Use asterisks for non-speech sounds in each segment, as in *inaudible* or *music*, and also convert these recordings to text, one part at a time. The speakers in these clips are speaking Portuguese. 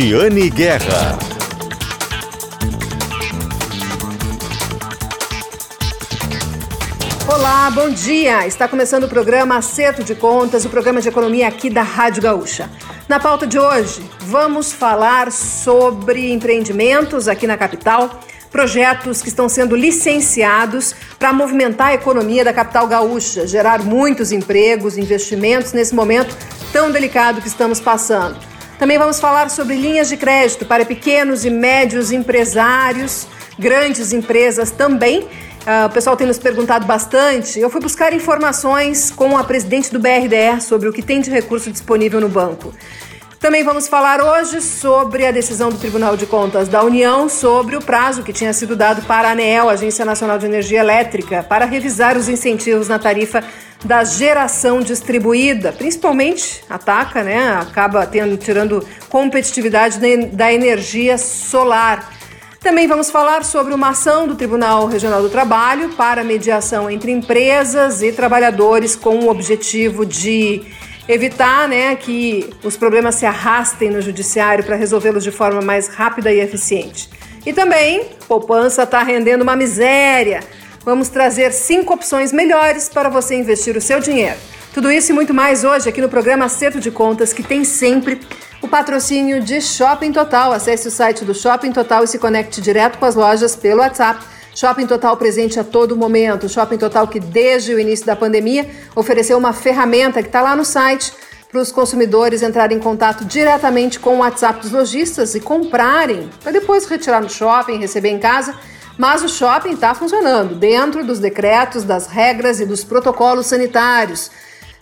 Giane Guerra. Olá, bom dia! Está começando o programa Acerto de Contas, o programa de economia aqui da Rádio Gaúcha. Na pauta de hoje, vamos falar sobre empreendimentos aqui na capital, projetos que estão sendo licenciados para movimentar a economia da capital gaúcha, gerar muitos empregos, investimentos nesse momento tão delicado que estamos passando. Também vamos falar sobre linhas de crédito para pequenos e médios empresários, grandes empresas também Uh, o pessoal tem nos perguntado bastante. Eu fui buscar informações com a presidente do BRDE sobre o que tem de recurso disponível no banco. Também vamos falar hoje sobre a decisão do Tribunal de Contas da União sobre o prazo que tinha sido dado para a ANEEL, Agência Nacional de Energia Elétrica, para revisar os incentivos na tarifa da geração distribuída, principalmente ataca, né? Acaba tendo, tirando competitividade da energia solar. Também vamos falar sobre uma ação do Tribunal Regional do Trabalho para mediação entre empresas e trabalhadores com o objetivo de evitar né, que os problemas se arrastem no judiciário para resolvê-los de forma mais rápida e eficiente. E também, poupança está rendendo uma miséria. Vamos trazer cinco opções melhores para você investir o seu dinheiro. Tudo isso e muito mais hoje aqui no programa Acerto de Contas, que tem sempre o patrocínio de Shopping Total. Acesse o site do Shopping Total e se conecte direto com as lojas pelo WhatsApp. Shopping Total presente a todo momento. Shopping Total que desde o início da pandemia ofereceu uma ferramenta que está lá no site para os consumidores entrarem em contato diretamente com o WhatsApp dos lojistas e comprarem, para depois retirar no shopping, receber em casa. Mas o shopping está funcionando dentro dos decretos, das regras e dos protocolos sanitários.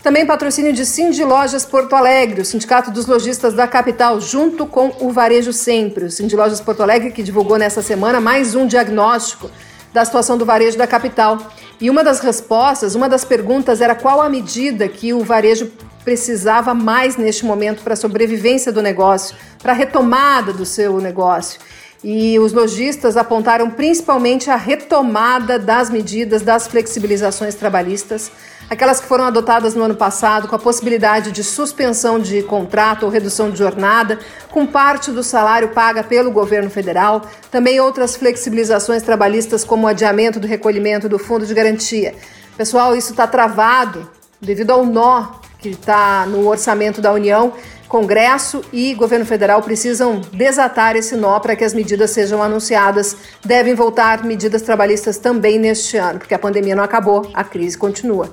Também patrocínio de Cindy Lojas Porto Alegre, o Sindicato dos Lojistas da capital, junto com o Varejo Sempre. O Cindy Lojas Porto Alegre que divulgou nessa semana mais um diagnóstico da situação do varejo da capital. E uma das respostas, uma das perguntas era qual a medida que o varejo precisava mais neste momento para a sobrevivência do negócio, para a retomada do seu negócio. E os lojistas apontaram principalmente a retomada das medidas das flexibilizações trabalhistas aquelas que foram adotadas no ano passado, com a possibilidade de suspensão de contrato ou redução de jornada, com parte do salário paga pelo governo federal, também outras flexibilizações trabalhistas, como o adiamento do recolhimento do fundo de garantia. Pessoal, isso está travado devido ao nó que está no orçamento da União. Congresso e governo federal precisam desatar esse nó para que as medidas sejam anunciadas. Devem voltar medidas trabalhistas também neste ano, porque a pandemia não acabou, a crise continua.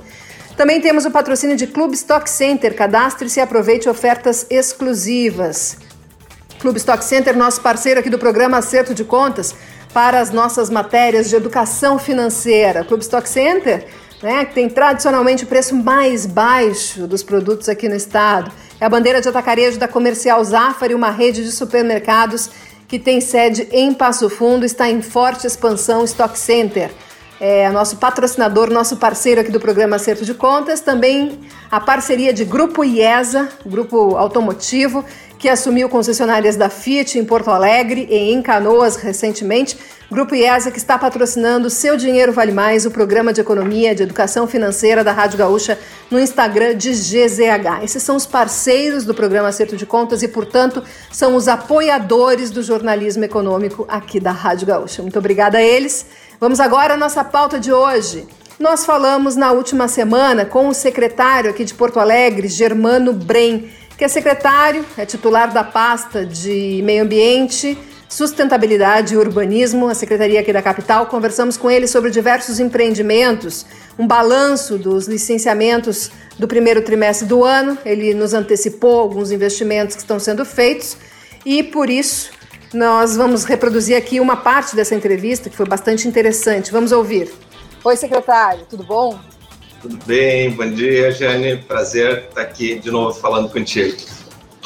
Também temos o patrocínio de Clube Stock Center. Cadastre-se e aproveite ofertas exclusivas. Clube Stock Center, nosso parceiro aqui do programa Acerto de Contas, para as nossas matérias de educação financeira. Clube Stock Center, né, que tem tradicionalmente o preço mais baixo dos produtos aqui no estado. É a bandeira de atacarejo da Comercial Zafari, uma rede de supermercados que tem sede em Passo Fundo, está em forte expansão Stock Center é nosso patrocinador, nosso parceiro aqui do programa Acerto de Contas, também a parceria de Grupo IESA, Grupo Automotivo, que assumiu concessionárias da Fiat em Porto Alegre e em Canoas recentemente. Grupo IESA que está patrocinando Seu Dinheiro Vale Mais, o programa de economia de educação financeira da Rádio Gaúcha no Instagram de GZH. Esses são os parceiros do programa Acerto de Contas e, portanto, são os apoiadores do jornalismo econômico aqui da Rádio Gaúcha. Muito obrigada a eles. Vamos agora à nossa pauta de hoje. Nós falamos na última semana com o secretário aqui de Porto Alegre, Germano Brem, que é secretário, é titular da pasta de Meio Ambiente, Sustentabilidade e Urbanismo, a secretaria aqui da capital. Conversamos com ele sobre diversos empreendimentos, um balanço dos licenciamentos do primeiro trimestre do ano. Ele nos antecipou alguns investimentos que estão sendo feitos e, por isso, nós vamos reproduzir aqui uma parte dessa entrevista que foi bastante interessante. Vamos ouvir. Oi, secretário, tudo bom? Tudo bem, bom dia, Jane. Prazer estar aqui de novo falando contigo.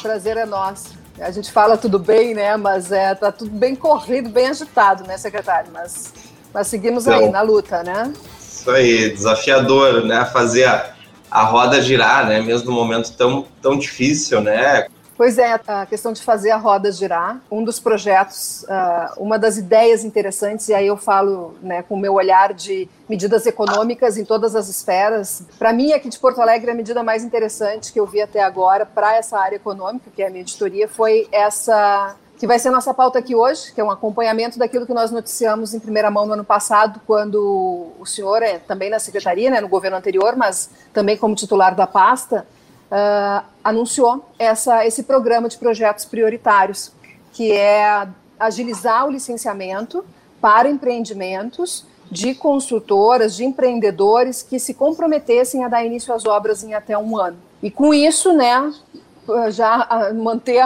Prazer é nosso. A gente fala tudo bem, né? Mas é, tá tudo bem corrido, bem agitado, né, secretário? Mas, mas seguimos então, aí na luta, né? Isso aí, desafiador, né? Fazer a, a roda girar, né? Mesmo num momento tão, tão difícil, né? Pois é, a questão de fazer a roda girar, um dos projetos, uh, uma das ideias interessantes, e aí eu falo né, com o meu olhar de medidas econômicas em todas as esferas. Para mim, aqui de Porto Alegre, a medida mais interessante que eu vi até agora para essa área econômica, que é a minha editoria, foi essa que vai ser nossa pauta aqui hoje, que é um acompanhamento daquilo que nós noticiamos em primeira mão no ano passado, quando o senhor é também na secretaria, né, no governo anterior, mas também como titular da pasta, uh, anunciou essa, esse programa de projetos prioritários, que é agilizar o licenciamento para empreendimentos de construtoras, de empreendedores que se comprometessem a dar início às obras em até um ano. E com isso, né, já manter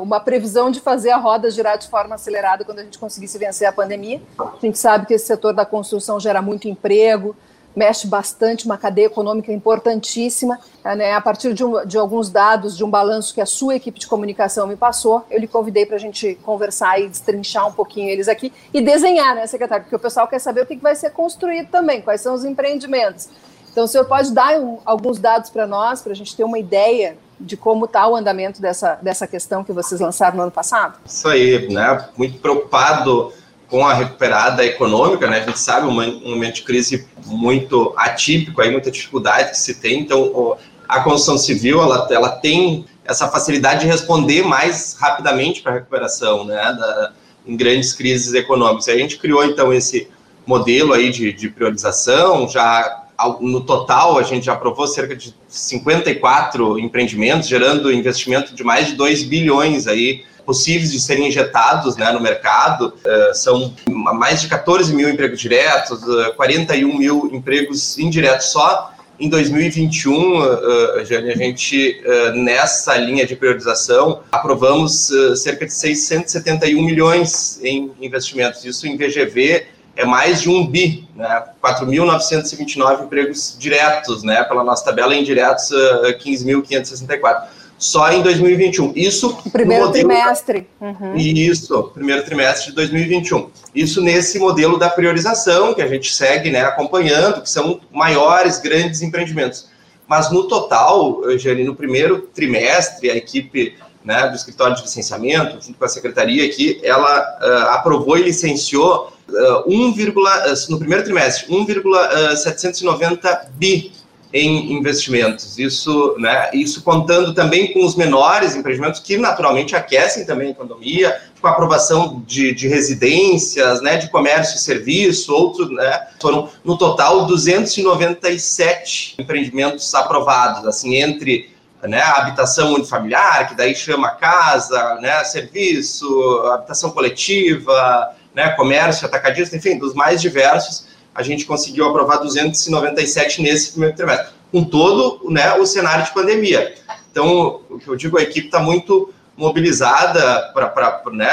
uma previsão de fazer a roda girar de forma acelerada quando a gente conseguisse vencer a pandemia. A gente sabe que esse setor da construção gera muito emprego, mexe bastante, uma cadeia econômica importantíssima. Né? A partir de, um, de, alguns dados, de um balanço que a sua equipe de comunicação me passou, eu lhe convidei para a gente conversar e destrinchar um pouquinho eles aqui e desenhar, né, secretário? Porque o pessoal quer saber o que vai ser construído também, quais são os empreendimentos. Então, o senhor pode dar um, alguns dados para nós, para a gente ter uma ideia de como está o andamento dessa, dessa questão que vocês lançaram no ano passado? Isso aí, né? Muito preocupado com a recuperada econômica, né? A gente sabe um momento de crise muito atípico, aí muita dificuldade que se tem. Então, a construção civil ela, ela tem essa facilidade de responder mais rapidamente para a recuperação, né? Da, em grandes crises econômicas. E a gente criou então esse modelo aí de, de priorização, já no total, a gente já aprovou cerca de 54 empreendimentos, gerando investimento de mais de 2 bilhões aí possíveis de serem injetados né, no mercado. Uh, são mais de 14 mil empregos diretos, uh, 41 mil empregos indiretos só. Em 2021, uh, Jane, a gente, nessa linha de priorização, aprovamos cerca de 671 milhões em investimentos. Isso em VGV é mais de um bi, né? 4.929 empregos diretos, né? Pela nossa tabela, indiretos, uh, 15.564 só em 2021. Isso o primeiro modelo, trimestre. Uhum. Isso, primeiro trimestre de 2021. Isso nesse modelo da priorização que a gente segue, né, acompanhando, que são maiores, grandes empreendimentos. Mas no total, Jane, no primeiro trimestre, a equipe né, do escritório de licenciamento, junto com a secretaria aqui, ela uh, aprovou e licenciou uh, 1, uh, no primeiro trimestre 1,790 bi em investimentos. Isso, né, isso contando também com os menores empreendimentos que naturalmente aquecem também a economia, com a aprovação de, de residências, né, de comércio e serviço, outros, né, foram no total 297 empreendimentos aprovados, assim, entre né, habitação unifamiliar, que daí chama casa, né, serviço, habitação coletiva, né, comércio, atacadista, enfim, dos mais diversos, a gente conseguiu aprovar 297 nesse primeiro trimestre, com todo né, o cenário de pandemia. Então, o que eu digo, a equipe está muito mobilizada para né,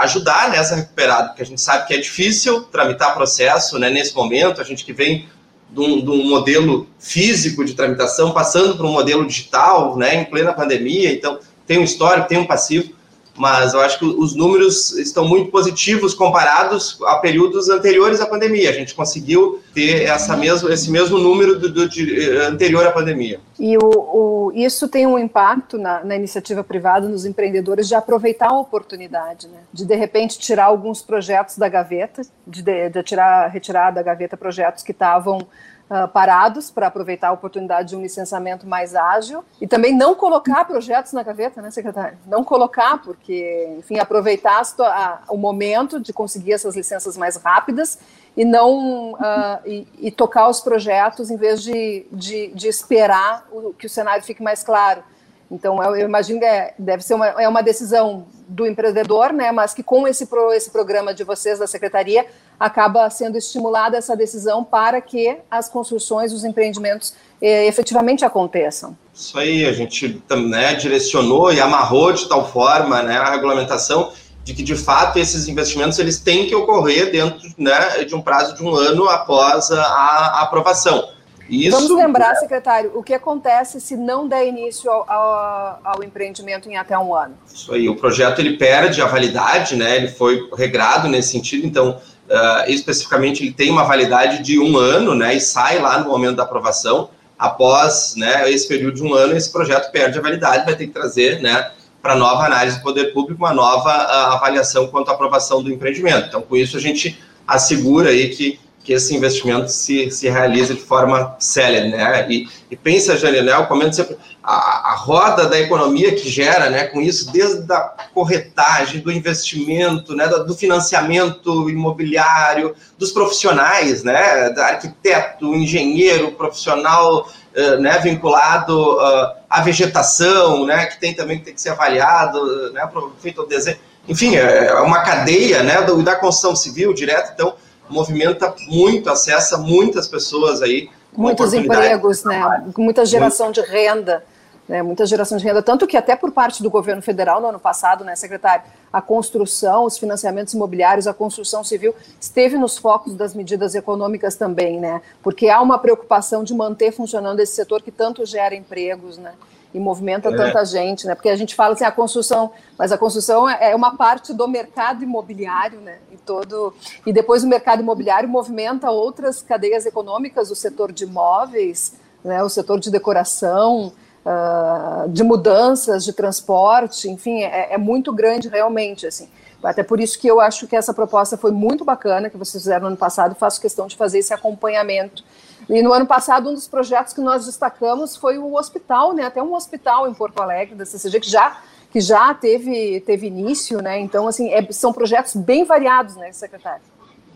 ajudar nessa recuperada, porque a gente sabe que é difícil tramitar processo né, nesse momento, a gente que vem de um, de um, modelo físico de tramitação, passando para um modelo digital, né, em plena pandemia, então tem um histórico, tem um passivo, mas eu acho que os números estão muito positivos comparados a períodos anteriores à pandemia. A gente conseguiu ter essa mesmo, esse mesmo número do, do de, anterior à pandemia. E o, o, isso tem um impacto na, na, iniciativa privada, nos empreendedores, de aproveitar a oportunidade, né? de de repente tirar alguns projetos da gaveta, de, de, de tirar, retirar da gaveta projetos que estavam uh, parados para aproveitar a oportunidade de um licenciamento mais ágil e também não colocar projetos na gaveta, né, secretário? Não colocar, porque, enfim, aproveitar a, o momento de conseguir essas licenças mais rápidas e não uh, e, e, tocar os projetos em vez de, de, de esperar o, que o cenário fique mais claro. Então, eu, eu imagino que é, deve ser uma, é uma decisão do empreendedor, né, mas que com esse, pro, esse programa de vocês, da Secretaria, acaba sendo estimulada essa decisão para que as construções, os empreendimentos eh, efetivamente aconteçam. Isso aí, a gente né, direcionou e amarrou de tal forma né, a regulamentação de que, de fato, esses investimentos eles têm que ocorrer dentro né, de um prazo de um ano após a, a aprovação. Isso... Vamos lembrar, secretário, o que acontece se não der início ao, ao, ao, empreendimento em até um ano? Isso aí, o projeto ele perde a validade, né? Ele foi regrado nesse sentido, então uh, especificamente ele tem uma validade de um ano, né? E sai lá no momento da aprovação. Após, né? Esse período de um ano, esse projeto perde a validade, vai ter que trazer, né? para nova análise do poder público, uma nova uh, avaliação quanto à aprovação do empreendimento. Então, com isso, a gente assegura aí que, que esse investimento se, se realize de forma célere, né? E, e pensa, Janine, né? Eu comento sempre, a, a, roda da economia que gera, né, com isso, desde a corretagem, do investimento, né, do financiamento imobiliário, dos profissionais, né, da arquiteto, engenheiro, profissional, uh, né, vinculado uh, à vegetação, né, que tem também que tem que ser avaliado, né, feito o desenho. Enfim, é, é uma cadeia, né, do, da construção civil direto, então movimenta muito, acessa muitas pessoas aí. Muitos empregos, né, muita geração de renda né, muita geração de renda, tanto que até por parte do governo federal no ano passado, né, secretário, a construção, os financiamentos imobiliários, a construção civil esteve nos focos das medidas econômicas também, né, porque há uma preocupação de manter funcionando esse setor que tanto gera empregos, né, e movimenta é. tanta gente, né, porque a gente fala assim, a construção, mas a construção é, é uma parte do mercado imobiliário, né, e todo, e depois o mercado imobiliário movimenta outras cadeias econômicas, o setor de imóveis, né, o setor de decoração, uh, de mudanças de transporte, enfim, é, é, muito grande realmente, assim. Até por isso que eu acho que essa proposta foi muito bacana que vocês fizeram no ano passado, faço questão de fazer esse acompanhamento. E no ano passado, um dos projetos que nós destacamos foi o hospital, né? Até um hospital em Porto Alegre, da CCG, que já, que já teve, teve início, né? Então, assim, é, são projetos bem variados, né, secretário?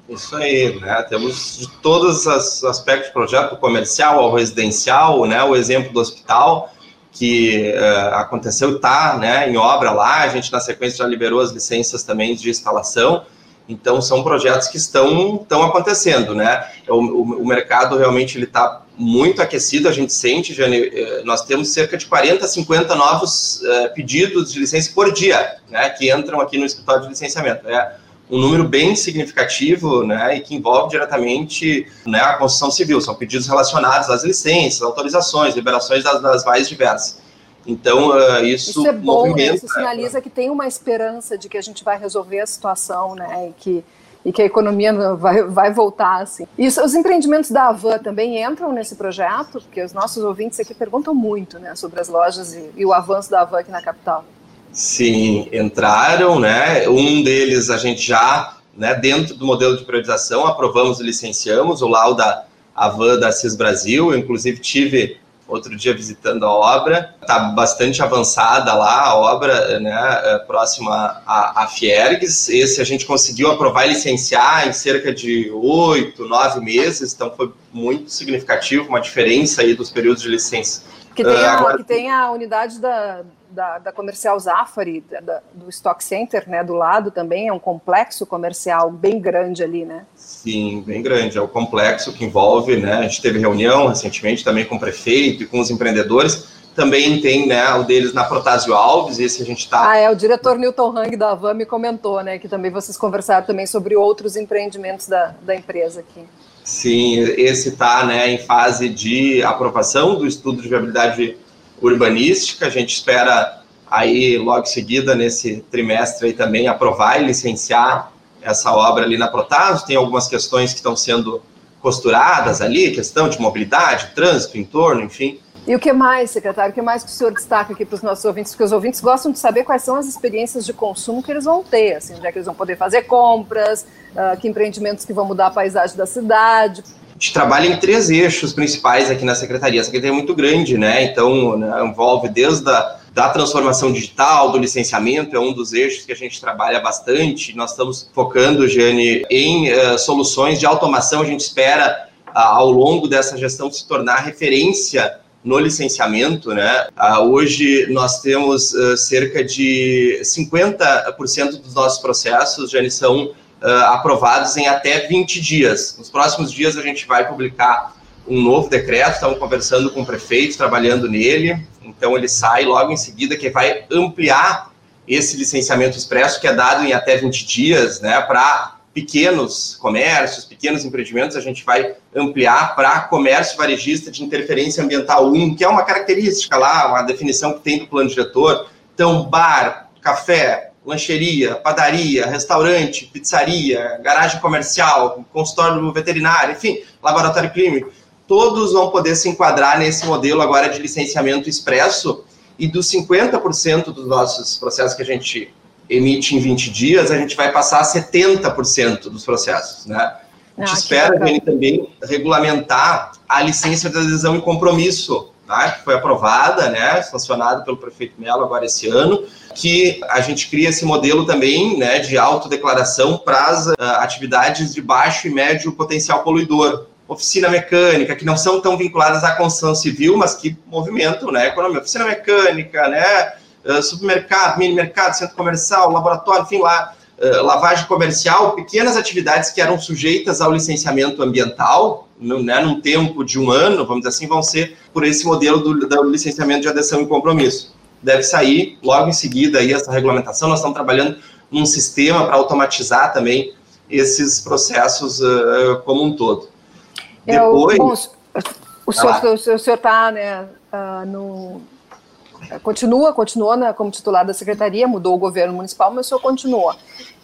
Isso aí, né? Temos de todos os aspectos do projeto, do comercial ao residencial, né? O exemplo do hospital que uh, aconteceu está né, em obra lá, a gente na sequência já liberou as licenças também de instalação, então são projetos que estão, estão acontecendo, né? O, o, o mercado realmente ele está muito aquecido, a gente sente, eh, nós temos cerca de 40, 50 novos uh, pedidos de licença por dia, né, que entram aqui no escritório de licenciamento. É, um número bem significativo, né, e que envolve diretamente né, a construção civil. São pedidos relacionados às licenças, autorizações, liberações das, das mais diversas. Então, uh, isso, isso é bom, né? isso sinaliza que tem uma esperança de que a gente vai resolver a situação, né, e que e que a economia vai, vai voltar assim. E os empreendimentos da Avan também entram nesse projeto, porque os nossos ouvintes aqui perguntam muito, né, sobre as lojas e, e o avanço da Avan aqui na capital. Sim, entraram, né? Um deles a gente já, né, dentro do modelo de priorização, aprovamos e licenciamos, o lauda Avan da CIS Brasil, eu, inclusive tive outro dia visitando a obra, está bastante avançada lá a obra, né, é, próxima à, à Fiergues, esse a gente conseguiu aprovar e licenciar em cerca de oito, nove meses, então foi muito significativo, uma diferença aí dos períodos de licença. Que tem a, uh, agora... que tem a unidade da, da, da comercial Zafari, da, do Stock Center, né, do lado também, é um complexo comercial bem grande ali, né? Sim, bem grande, é o complexo que envolve, né, a gente teve reunião recentemente também com o prefeito e com os empreendedores, também tem, né, o deles na Protásio Alves, esse a gente está... Ah, é, o diretor Newton Hang da Avan me comentou, né, que também vocês conversaram também sobre outros empreendimentos da, da empresa aqui. Sim, esse está, né, em fase de aprovação do estudo de viabilidade urbanística. A gente espera aí logo em seguida nesse trimestre aí também aprovar e licenciar essa obra ali na Protásio. Tem algumas questões que estão sendo costuradas ali, questão de mobilidade, trânsito, entorno, enfim. E o que mais, secretário? O que mais que o senhor destaca aqui para os nossos ouvintes? Porque os ouvintes gostam de saber quais são as experiências de consumo que eles vão ter, assim, onde é que eles vão poder fazer compras, uh, que empreendimentos que vão mudar a paisagem da cidade gente trabalha em três eixos principais aqui na secretaria. A secretaria é muito grande, né? Então, né, envolve desde a da transformação digital, do licenciamento, é um dos eixos que a gente trabalha bastante. Nós estamos focando, Jane, em uh, soluções de automação. A gente espera, uh, ao longo dessa gestão, se tornar referência no licenciamento, né? Uh, hoje nós temos cerca de 50% dos nossos processos, Jane, são uh, aprovados em até 20 dias. Nos próximos dias a gente vai publicar um novo decreto, estamos conversando com o prefeito, trabalhando nele, então ele sai logo em seguida, que vai ampliar esse licenciamento expresso, que é dado em até 20 dias, né, para pequenos comércios, pequenos empreendimentos, a gente vai ampliar para comércio varejista de interferência ambiental 1, que é uma característica lá, uma definição que tem do plano diretor. Então, bar, café, lancheria, padaria, restaurante, pizzaria, garagem comercial, consultório veterinário, enfim, laboratório clínico, todos vão poder se enquadrar nesse modelo agora de licenciamento expresso e dos 50% dos nossos processos que a gente emite em 20 dias, a gente vai passar a 70% dos processos, né? A gente ah, espera também regulamentar a licença de adesão e compromisso, tá? que foi aprovada, né, sancionada pelo prefeito Melo agora esse ano, que a gente cria esse modelo também né, de autodeclaração para as uh, atividades de baixo e médio potencial poluidor. Oficina mecânica, que não são tão vinculadas à construção civil, mas que movimentam né, a economia. Oficina mecânica, né, uh, supermercado, mini mercado, centro comercial, laboratório, enfim, lá uh, lavagem comercial, pequenas atividades que eram sujeitas ao licenciamento ambiental, no, né, num tempo de um ano, vamos dizer assim, vão ser por esse modelo do, do licenciamento de adesão e compromisso. Deve sair logo em seguida aí essa regulamentação. Nós estamos trabalhando num sistema para automatizar também esses processos uh, como um todo. Depois, bom, o senhor está né, uh, no, continua, continua né, como titular da secretaria, mudou o governo municipal, mas o senhor continua.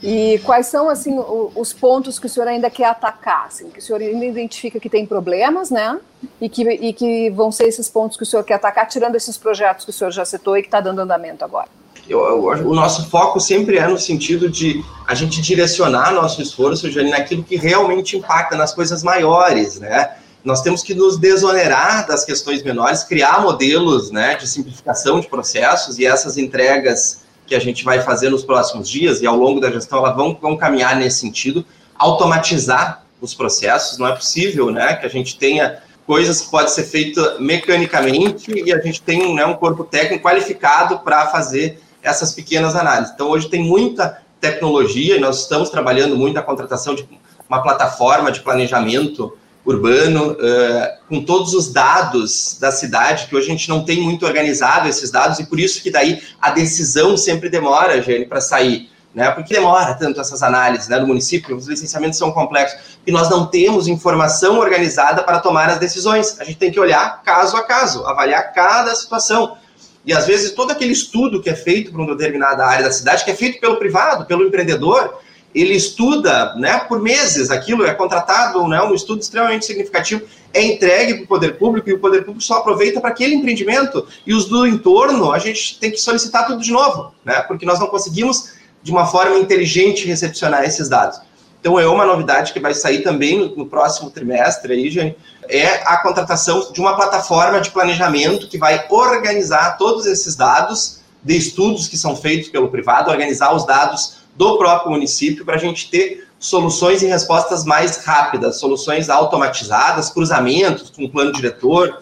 E quais são assim os pontos que o senhor ainda quer atacar, assim, que o senhor ainda identifica que tem problemas, né? E que, e que vão ser esses pontos que o senhor quer atacar, tirando esses projetos que o senhor já citou e que está dando andamento agora. Eu, eu, o nosso foco sempre é no sentido de a gente direcionar nosso esforço, Jane, naquilo que realmente impacta, nas coisas maiores, né? Nós temos que nos desonerar das questões menores, criar modelos né, de simplificação de processos e essas entregas que a gente vai fazer nos próximos dias e ao longo da gestão elas vão, vão caminhar nesse sentido, automatizar os processos, não é possível né, que a gente tenha coisas que podem ser feitas mecanicamente e a gente tem né, um corpo técnico qualificado para fazer essas pequenas análises. Então, hoje tem muita tecnologia e nós estamos trabalhando muito a contratação de uma plataforma de planejamento urbano, uh, com todos os dados da cidade, que hoje a gente não tem muito organizado esses dados, e por isso que daí a decisão sempre demora, Jane, para sair. Né? Por que demora tanto essas análises né, do município? Os licenciamentos são complexos. E nós não temos informação organizada para tomar as decisões. A gente tem que olhar caso a caso, avaliar cada situação. E às vezes todo aquele estudo que é feito para uma determinada área da cidade, que é feito pelo privado, pelo empreendedor, ele estuda né, por meses aquilo, é contratado, né, um estudo extremamente significativo, é entregue para o poder público e o poder público só aproveita para aquele empreendimento e os do entorno a gente tem que solicitar tudo de novo, né, porque nós não conseguimos de uma forma inteligente recepcionar esses dados. Então é uma novidade que vai sair também no, próximo trimestre aí, gente, é a contratação de uma plataforma de planejamento que vai organizar todos esses dados de estudos que são feitos pelo privado, organizar os dados do próprio município para a gente ter soluções e respostas mais rápidas, soluções automatizadas, cruzamentos com o plano diretor.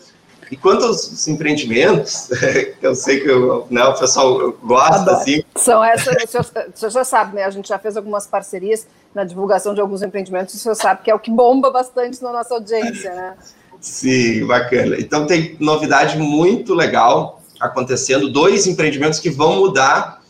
E quanto aos empreendimentos, *laughs* eu sei que eu, né, o pessoal gosta, assim. São essas, o senhor, o senhor já sabe, né? A gente já fez algumas parcerias na divulgação de alguns empreendimentos, o senhor sabe que é o que bomba bastante na nossa audiência, né? Sim, bacana. Então tem novidade muito legal acontecendo, dois empreendimentos que vão mudar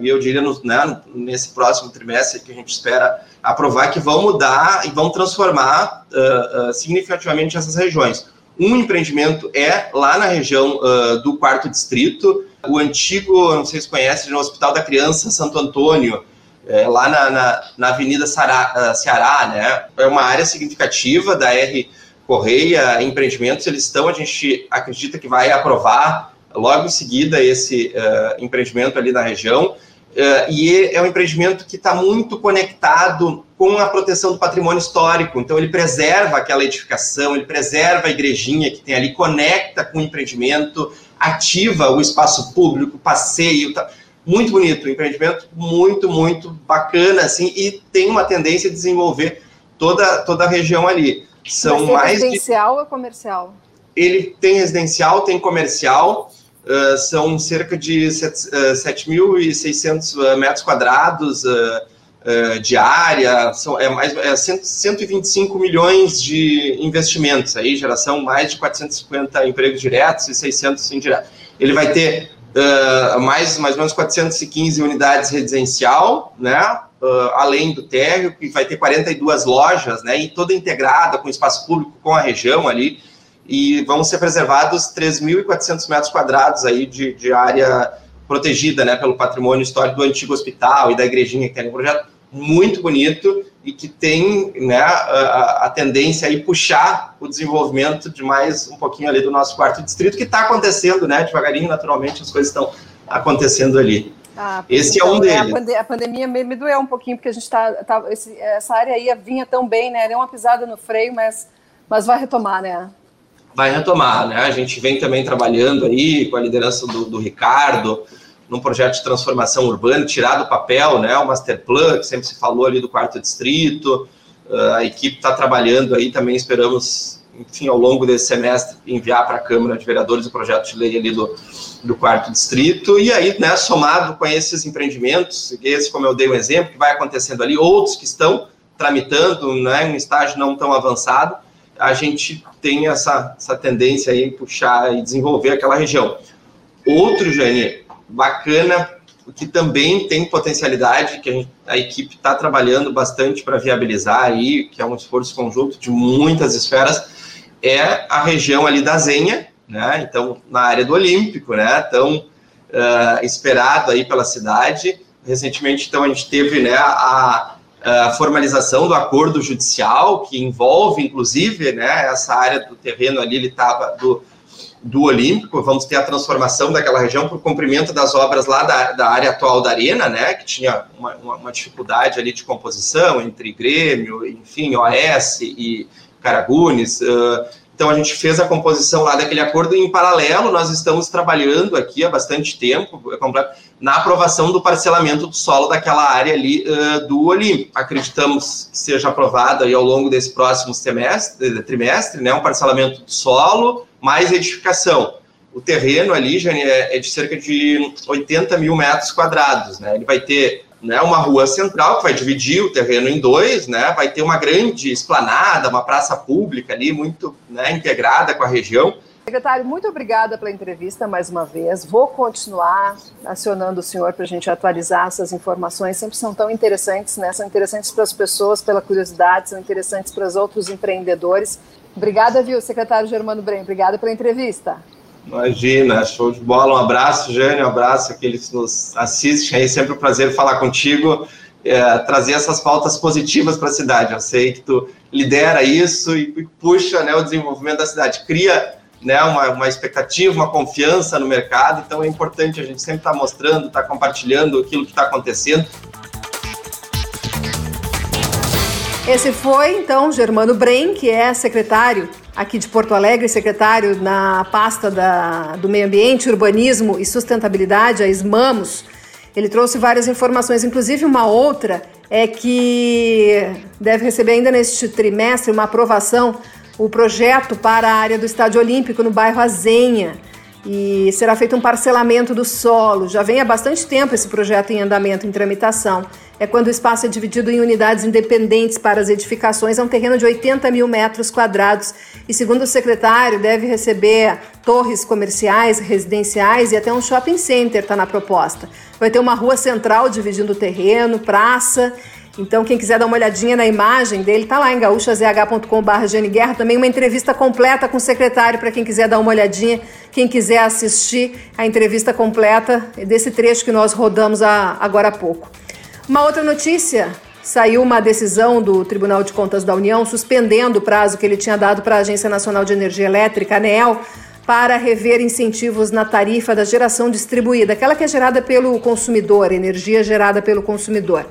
e eu diria no, né, nesse próximo trimestre que a gente espera aprovar, que vão mudar e vão transformar uh, uh, significativamente essas regiões. Um empreendimento é lá na região do quarto distrito, o antigo, não sei se conhece, no Hospital da Criança Santo Antônio, é, lá na, na, na Avenida Sará, Ceará, né? É uma área significativa da R Correia Empreendimentos, eles estão, a gente acredita que vai aprovar logo em seguida esse uh, empreendimento ali na região. Uh, e é um empreendimento que está muito conectado com a proteção do patrimônio histórico. Então, ele preserva aquela edificação, ele preserva a igrejinha que tem ali, conecta com o empreendimento, ativa o espaço público, passeio. Tá. Muito bonito, um empreendimento muito, muito bacana, assim, e tem uma tendência a desenvolver toda, toda a região ali. São mais residencial de... ou comercial? Ele tem residencial, tem comercial, Uh, são cerca de 7.600 uh, ah, metros quadrados de área, são, é mais, é 125 milhões de investimentos, aí geração mais de 450 empregos diretos e 600 indiretos. Ele vai ter mais, mais ou menos 415 unidades residencial, né, além do térreo, que vai ter 42 lojas, né, e toda integrada com espaço público, com a região ali, e vão ser preservados 3.400 metros quadrados aí de, de área protegida né, pelo patrimônio histórico do antigo hospital e da igrejinha que tem no projeto. Muito bonito e que tem né, a, a, tendência a puxar o desenvolvimento de mais um pouquinho ali do nosso quarto distrito, que está acontecendo, né? Devagarinho, naturalmente, as coisas estão acontecendo ali. Ah, Esse então, é um deles. A, pande a pandemia me, me, doeu um pouquinho, porque a gente está. Tá, tá essa área aí vinha tão bem, né? Deu uma pisada no freio, mas, mas vai retomar, né? Vai retomar, né? A gente vem também trabalhando aí com a liderança do, do Ricardo, num projeto de transformação urbana, tirar do papel, né? O Master Plan, que sempre se falou ali do quarto distrito. Uh, a equipe está trabalhando aí, também esperamos, enfim, ao longo desse semestre, enviar para a Câmara de Vereadores o projeto de lei ali do do quarto distrito, e aí, né, somado com esses empreendimentos, esse, como eu dei um exemplo, que vai acontecendo ali, outros que estão tramitando, né, em estágio não tão avançado, a gente tem essa, essa tendência aí em puxar e desenvolver aquela região. Outro, Jane, bacana, que também tem potencialidade, que a, gente, a equipe está trabalhando bastante para viabilizar aí, que é um esforço conjunto de muitas esferas, é a região ali da Zenha, né? Então, na área do Olímpico, né? Tão uh, esperado aí pela cidade. Recentemente, então, a gente teve né, a, a, formalização do acordo judicial, que envolve, inclusive, né, essa área do terreno ali, ele estava do, do Olímpico, vamos ter a transformação daquela região por cumprimento das obras lá da, da área atual da Arena, né, que tinha uma, uma, uma dificuldade ali de composição entre Grêmio, enfim, OS e Caragunes, uh, então a gente fez a composição lá daquele acordo e em paralelo nós estamos trabalhando aqui há bastante tempo é na aprovação do parcelamento do solo daquela área ali uh, do Olímpico. Acreditamos que seja aprovado aí ao longo desse próximo semestre, trimestre, né, um parcelamento do solo mais edificação. O terreno ali, é, é de cerca de 80 mil metros quadrados, né? Ele vai ter né, uma rua central que vai dividir o terreno em dois, né, vai ter uma grande esplanada, uma praça pública ali muito né, integrada com a região. Secretário, muito obrigada pela entrevista mais uma vez. Vou continuar acionando o senhor para a gente atualizar essas informações. Sempre são tão interessantes, né? São interessantes para as pessoas pela curiosidade, são interessantes para os outros empreendedores. Obrigada, viu, secretário Germano Brem. Obrigada pela entrevista. Imagina, show de bola. Um abraço, Jânio, um abraço àqueles que nos assistem aí. Sempre um prazer falar contigo, é, trazer essas pautas positivas para a cidade. Eu sei que tu lidera isso e, puxa né, o desenvolvimento da cidade, cria né, uma, uma expectativa, uma confiança no mercado. Então é importante a gente sempre estar tá mostrando, estar tá compartilhando aquilo que está acontecendo. Esse foi, então, Germano Brem, que é secretário aqui de Porto Alegre, secretário na pasta da, do Meio Ambiente, Urbanismo e Sustentabilidade, a SMAMOS. Ele trouxe várias informações, inclusive uma outra é que deve receber ainda neste trimestre uma aprovação o projeto para a área do Estádio Olímpico no bairro Azenha e será feito um parcelamento do solo. Já vem há bastante tempo esse projeto em andamento, em tramitação. É quando o espaço é dividido em unidades independentes para as edificações, é um terreno de 80 mil metros quadrados e, segundo o secretário, deve receber torres comerciais, residenciais e até um shopping center está na proposta. Vai ter uma rua central dividindo o terreno, praça então, quem quiser dar uma olhadinha na imagem dele, tá lá em gaúchazh.com.br Guerra. Também uma entrevista completa com o secretário para quem quiser dar uma olhadinha, quem quiser assistir a entrevista completa desse trecho que nós rodamos agora há pouco. Uma outra notícia: saiu uma decisão do Tribunal de Contas da União suspendendo o prazo que ele tinha dado para a Agência Nacional de Energia Elétrica, ANEEL, para rever incentivos na tarifa da geração distribuída, aquela que é gerada pelo consumidor, energia gerada pelo consumidor.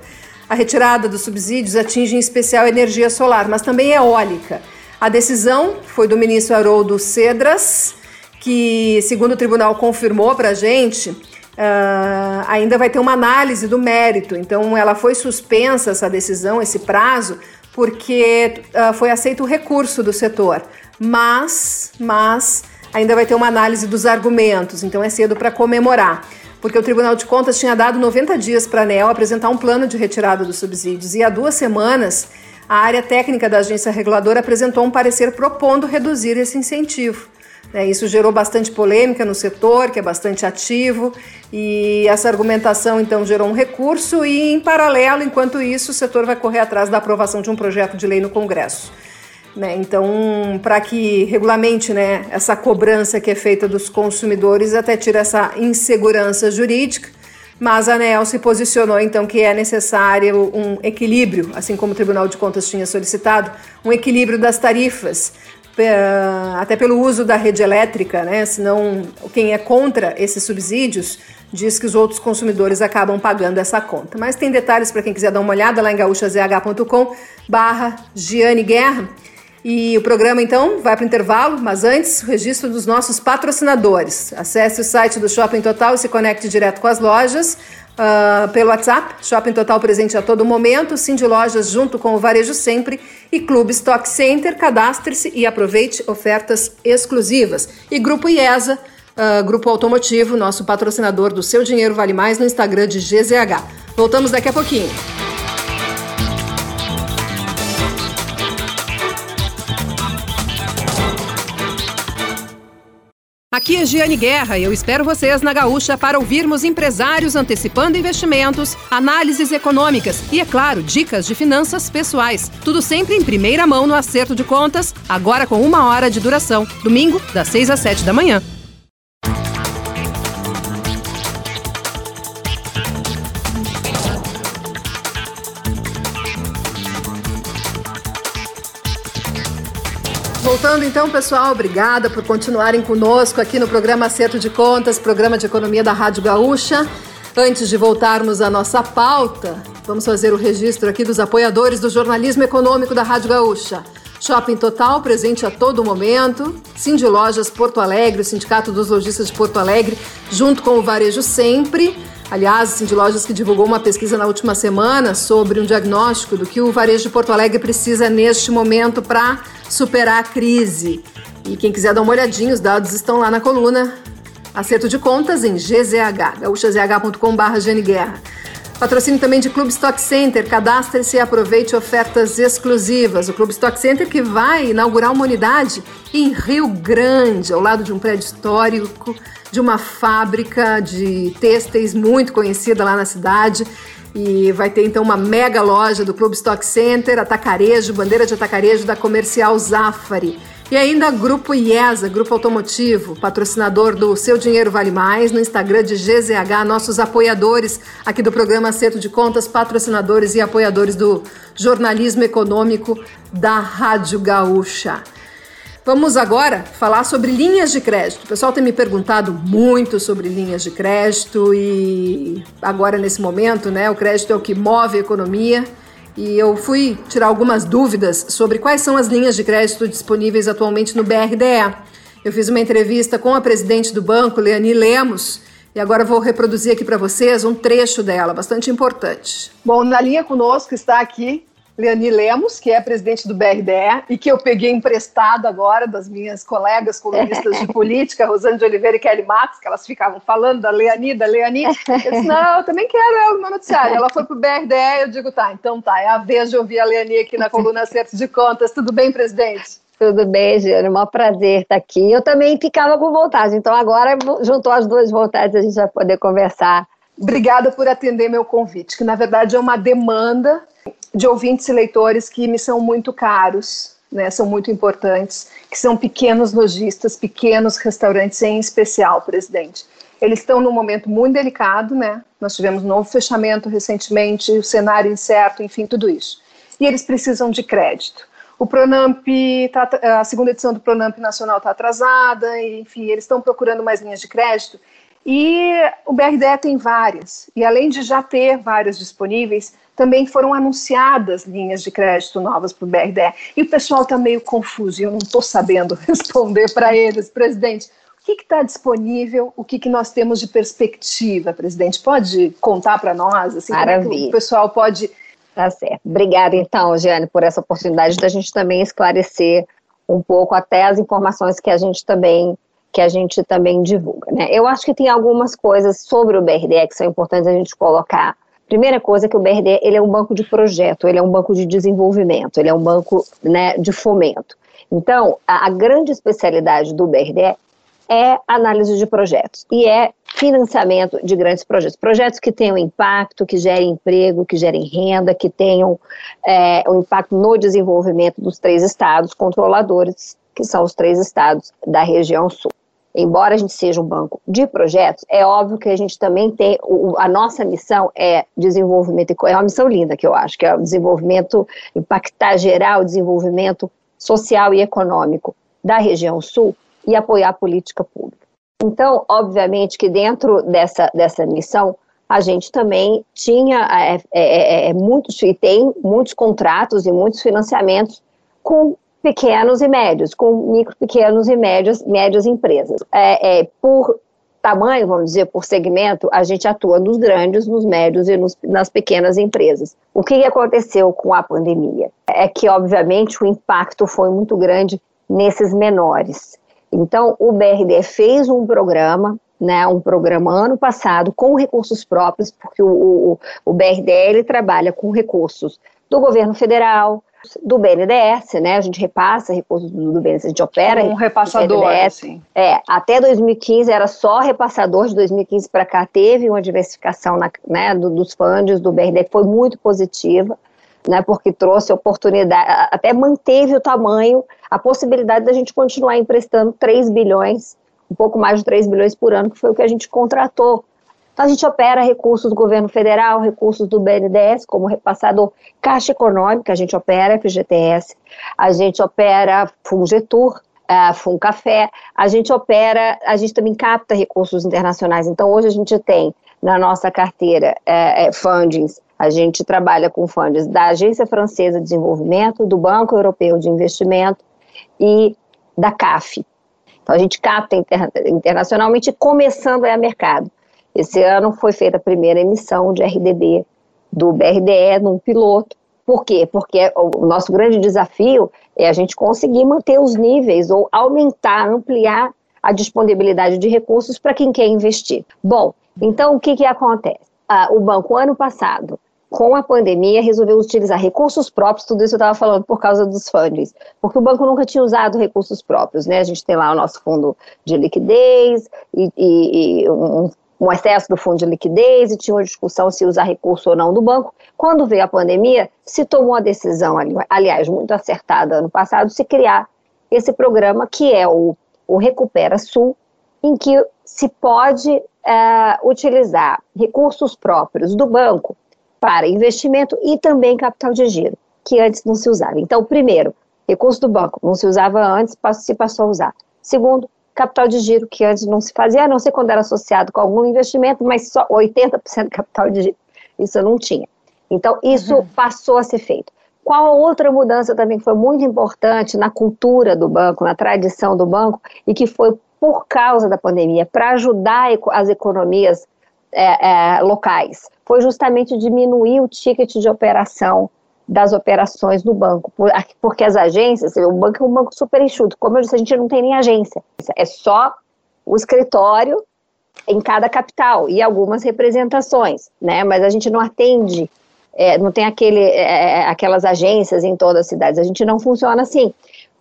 A retirada dos subsídios atinge em especial energia solar, mas também eólica. A decisão foi do ministro Haroldo Cedras, que, segundo o tribunal confirmou para a gente, uh, ainda vai ter uma análise do mérito. Então, ela foi suspensa, essa decisão, esse prazo, porque uh, foi aceito o recurso do setor. Mas, mas ainda vai ter uma análise dos argumentos, então é cedo para comemorar porque o Tribunal de Contas tinha dado 90 dias para a ANEL apresentar um plano de retirada dos subsídios. E há duas semanas, a área técnica da agência reguladora apresentou um parecer propondo reduzir esse incentivo. É, isso gerou bastante polêmica no setor, que é bastante ativo, e essa argumentação então gerou um recurso, e em paralelo, enquanto isso, o setor vai correr atrás da aprovação de um projeto de lei no Congresso. Né? Então, para que regulamente né, essa cobrança que é feita dos consumidores até tire essa insegurança jurídica, Mas a ANEEL se posicionou então que é necessário um equilíbrio, assim como o Tribunal de Contas tinha solicitado, um equilíbrio das tarifas até pelo uso da rede elétrica, né? Senão quem é contra esses subsídios diz que os outros consumidores acabam pagando essa conta. Mas tem detalhes para quem quiser dar uma olhada lá em gaúchazh.com barra Giane Guerra. E o programa então vai para o intervalo, mas antes o registro dos nossos patrocinadores. Acesse o site do Shopping Total e se conecte direto com as lojas. Uh, pelo WhatsApp, Shopping Total presente a todo momento, Cindy Lojas junto com o Varejo Sempre e Clube Stock Center. Cadastre-se e aproveite ofertas exclusivas. E Grupo IESA, uh, Grupo Automotivo, nosso patrocinador do Seu Dinheiro Vale Mais no Instagram de GZH. Voltamos daqui a pouquinho. Aqui é Giane Guerra e eu espero vocês na Gaúcha para ouvirmos empresários antecipando investimentos, análises econômicas e, é claro, dicas de finanças pessoais. Tudo sempre em primeira mão no acerto de contas, agora com uma hora de duração. Domingo, das 6 às 7 da manhã. Voltando então, pessoal, obrigada por continuarem conosco aqui no programa Acerto de Contas, programa de economia da Rádio Gaúcha. Antes de voltarmos à nossa pauta, vamos fazer o registro aqui dos apoiadores do jornalismo econômico da Rádio Gaúcha. Shopping Total, presente a todo momento. Cindy Lojas Porto Alegre, o Sindicato dos Lojistas de Porto Alegre, junto com o Varejo Sempre. Aliás, Cindy Lojas que divulgou uma pesquisa na última semana sobre um diagnóstico do que o varejo de Porto Alegre precisa neste momento para superar a crise. E quem quiser dar uma olhadinha, os dados estão lá na coluna Acerto de Contas em GZH, gaúchazh.com.br. Patrocínio também de Clube Stock Center. Cadastre-se e aproveite ofertas exclusivas. O Clube Stock Center que vai inaugurar uma unidade em Rio Grande, ao lado de um prédio histórico, de uma fábrica de têxteis muito conhecida lá na cidade. E vai ter então uma mega loja do Clube Stock Center, atacarejo, bandeira de atacarejo da Comercial Zafari. E ainda Grupo IESA, Grupo Automotivo, patrocinador do Seu Dinheiro Vale Mais, no Instagram de GZH, nossos apoiadores aqui do programa Acerto de Contas, patrocinadores e apoiadores do jornalismo econômico da Rádio Gaúcha. Vamos agora falar sobre linhas de crédito. O pessoal tem me perguntado muito sobre linhas de crédito e agora nesse momento, né, o crédito é o que move a economia. E eu fui tirar algumas dúvidas sobre quais são as linhas de crédito disponíveis atualmente no BRDE. Eu fiz uma entrevista com a presidente do banco, Leani Lemos, e agora vou reproduzir aqui para vocês um trecho dela, bastante importante. Bom, na linha conosco está aqui Leani Lemos, que é presidente do BRDE e que eu peguei emprestado agora das minhas colegas colunistas de *laughs* política, Rosane de Oliveira e Kelly Matos, que elas ficavam falando da Leani, da Leani. Eu disse, não, eu também quero ela no meu noticiário. Ela foi para o BRDE eu digo, tá, então tá, é a vez de ouvir a Leani aqui na coluna Acerto de Contas. Tudo bem, presidente? Tudo bem, é um prazer estar aqui. Eu também ficava com vontade, então agora juntou as duas vontades, a gente vai poder conversar. Obrigada por atender meu convite, que na verdade é uma demanda de ouvintes e leitores que me são muito caros, né, são muito importantes, que são pequenos lojistas, pequenos restaurantes em especial, presidente. Eles estão num momento muito delicado, né? Nós tivemos um novo fechamento recentemente, o cenário incerto, enfim, tudo isso. E eles precisam de crédito. O Pronamp, tá, a segunda edição do Pronamp Nacional está atrasada, enfim, eles estão procurando mais linhas de crédito. E o BRDE tem várias. E além de já ter várias disponíveis, também foram anunciadas linhas de crédito novas para o BRDE. E o pessoal está meio confuso e eu não estou sabendo *laughs* responder para eles, presidente. O que está disponível? O que, que nós temos de perspectiva, presidente? Pode contar para nós? Assim, Maravilha. o pessoal pode. Tá certo. Obrigada, então, Giane, por essa oportunidade da gente também esclarecer um pouco até as informações que a gente também que a gente também divulga. Né? Eu acho que tem algumas coisas sobre o BRDE que são importantes a gente colocar Primeira coisa é que o BRD ele é um banco de projeto, ele é um banco de desenvolvimento, ele é um banco né, de fomento. Então, a, a grande especialidade do BRD é análise de projetos e é financiamento de grandes projetos. Projetos que tenham impacto, que gerem emprego, que gerem renda, que tenham é, um impacto no desenvolvimento dos três estados controladores, que são os três estados da região sul. Embora a gente seja um banco de projetos, é óbvio que a gente também tem, o, a nossa missão é desenvolvimento, é uma missão linda que eu acho, que é o desenvolvimento, impactar geral o desenvolvimento social e econômico da região sul e apoiar a política pública. Então, obviamente que dentro dessa, dessa missão, a gente também tinha é, é, é, é muitos, e tem muitos contratos e muitos financiamentos com pequenos e médios, com micro, pequenos e médios, médias empresas. É, é, por tamanho, vamos dizer, por segmento, a gente atua nos grandes, nos médios e nos, nas pequenas empresas. O que aconteceu com a pandemia? É que, obviamente, o impacto foi muito grande nesses menores. Então, o BRD fez um programa, né, um programa ano passado com recursos próprios, porque o, o, o BRDL trabalha com recursos do governo federal, do BNDES, né? A gente repassa recursos do BNDES, a gente opera. Um repassador, assim. É, até 2015 era só repassador, de 2015 para cá teve uma diversificação na, né, do, dos fundos do BNDES, foi muito positiva, né? Porque trouxe oportunidade, até manteve o tamanho, a possibilidade da gente continuar emprestando 3 bilhões, um pouco mais de 3 bilhões por ano, que foi o que a gente contratou então, a gente opera recursos do governo federal, recursos do BNDES, como repassador, Caixa Econômica, a gente opera FGTS, a gente opera Fungetur, uh, Funcafé, a gente opera, a gente também capta recursos internacionais. Então, hoje a gente tem na nossa carteira é, é, fundings, a gente trabalha com fundings da Agência Francesa de Desenvolvimento, do Banco Europeu de Investimento e da CAF. Então, a gente capta inter, internacionalmente, começando a mercado. Esse ano foi feita a primeira emissão de RDB do BRDE num piloto. Por quê? Porque o nosso grande desafio é a gente conseguir manter os níveis ou aumentar, ampliar a disponibilidade de recursos para quem quer investir. Bom, então o que, que acontece? Ah, o banco, ano passado, com a pandemia, resolveu utilizar recursos próprios, tudo isso eu estava falando por causa dos fundings, porque o banco nunca tinha usado recursos próprios, né? A gente tem lá o nosso fundo de liquidez e, e, e um um excesso do fundo de liquidez e tinha uma discussão se usar recurso ou não do banco. Quando veio a pandemia, se tomou a decisão, aliás, muito acertada ano passado, se criar esse programa que é o, o Recupera Sul, em que se pode é, utilizar recursos próprios do banco para investimento e também capital de giro, que antes não se usava. Então, primeiro, recurso do banco não se usava antes, se passou a usar. Segundo, capital de giro, que antes não se fazia, a não ser quando era associado com algum investimento, mas só 80% capital de giro. Isso não tinha. Então, isso uhum. passou a ser feito. Qual a outra mudança também que foi muito importante na cultura do banco, na tradição do banco, e que foi por causa da pandemia, para ajudar as economias é, é, locais, foi justamente diminuir o ticket de operação das operações do banco, porque as agências, o banco é um banco super enxuto, como eu disse, a gente não tem nem agência, é só o escritório em cada capital e algumas representações, né, mas a gente não atende, é, não tem aquele, é, é aquelas agências em todas as cidades, a gente não funciona assim.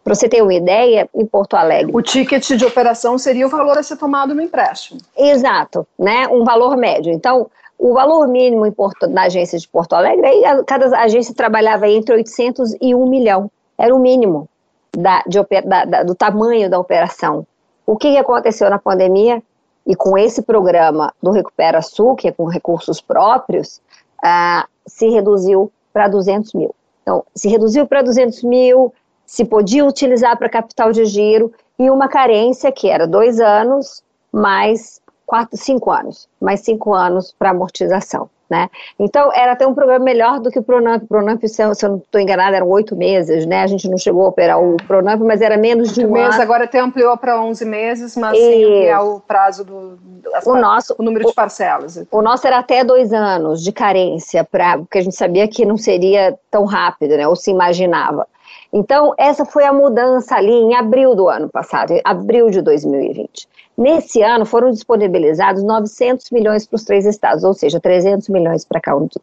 Para você ter uma ideia, em Porto Alegre. O ticket de operação seria o valor a ser tomado no empréstimo. Exato, né? Um valor médio. Então, o valor mínimo Porto, na agência de Porto Alegre, aí cada agência trabalhava entre 800 e 1 milhão. Era o mínimo da, de, da, da, do tamanho da operação. O que aconteceu na pandemia? E com esse programa do Recupera Sul, que é com recursos próprios, ah, se reduziu para 200 mil. Então, se reduziu para 200 mil, se podia utilizar para capital de giro, e uma carência que era dois anos, mais quatro, cinco anos, mais cinco anos para amortização. Né? Então, era até um programa melhor do que o Pronamp. O Pronamp, se eu, se eu não estou enganada, eram oito meses, né? A gente não chegou a operar o Pronamp, mas era menos de um ano. Agora até ampliou para 11 meses, mas sem é o prazo do... o, nosso, o número o, de parcelas. O nosso era até dois anos de carência, pra, porque a gente sabia que não seria tão rápido, né? Ou se imaginava. Então, essa foi a mudança ali em abril do ano passado, em abril de 2020. Nesse ano foram disponibilizados 900 milhões para os três estados, ou seja, 300 milhões para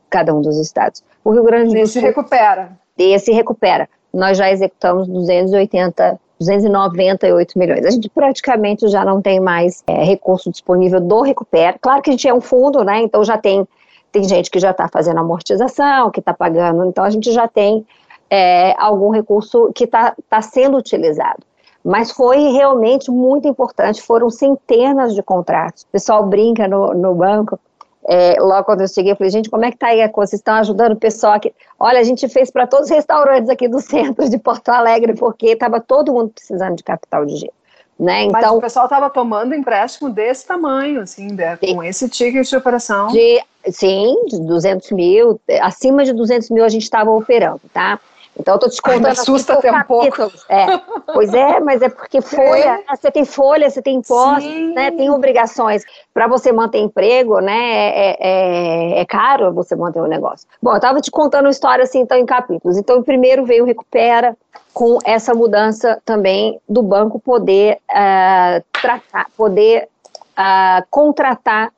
cada um dos estados. O Rio Grande do Sul. Esse recupera. Esse recupera. Nós já executamos 280 298 milhões. A gente praticamente já não tem mais é, recurso disponível do Recupera. Claro que a gente é um fundo, né? Então já tem, tem gente que já está fazendo amortização, que está pagando, então a gente já tem é, algum recurso que está tá sendo utilizado. Mas foi realmente muito importante, foram centenas de contratos. O pessoal brinca no, no banco, é, logo quando eu cheguei, eu falei, gente, como é que tá aí a coisa? Vocês estão ajudando o pessoal aqui? Olha, a gente fez para todos os restaurantes aqui do *laughs* centro de Porto Alegre, porque estava todo mundo precisando de capital de giro. Né? Então, Mas o pessoal estava tomando empréstimo desse tamanho, assim, né? com esse ticket de operação. De, sim, de 200 mil, acima de 200 mil a gente estava operando, tá? Então, eu estou te contando. Ai, assusta até um pouco. É. Pois é, mas é porque *laughs* folha, é. você tem folha, você tem impostos, né, tem obrigações. Para você manter emprego, né, é, é, é, caro você manter o um negócio. Bom, eu estava te contando uma história assim, então, em capítulos. Então, primeiro veio Recupera, com essa mudança também do banco poder uh, tratar, poder uh, contratar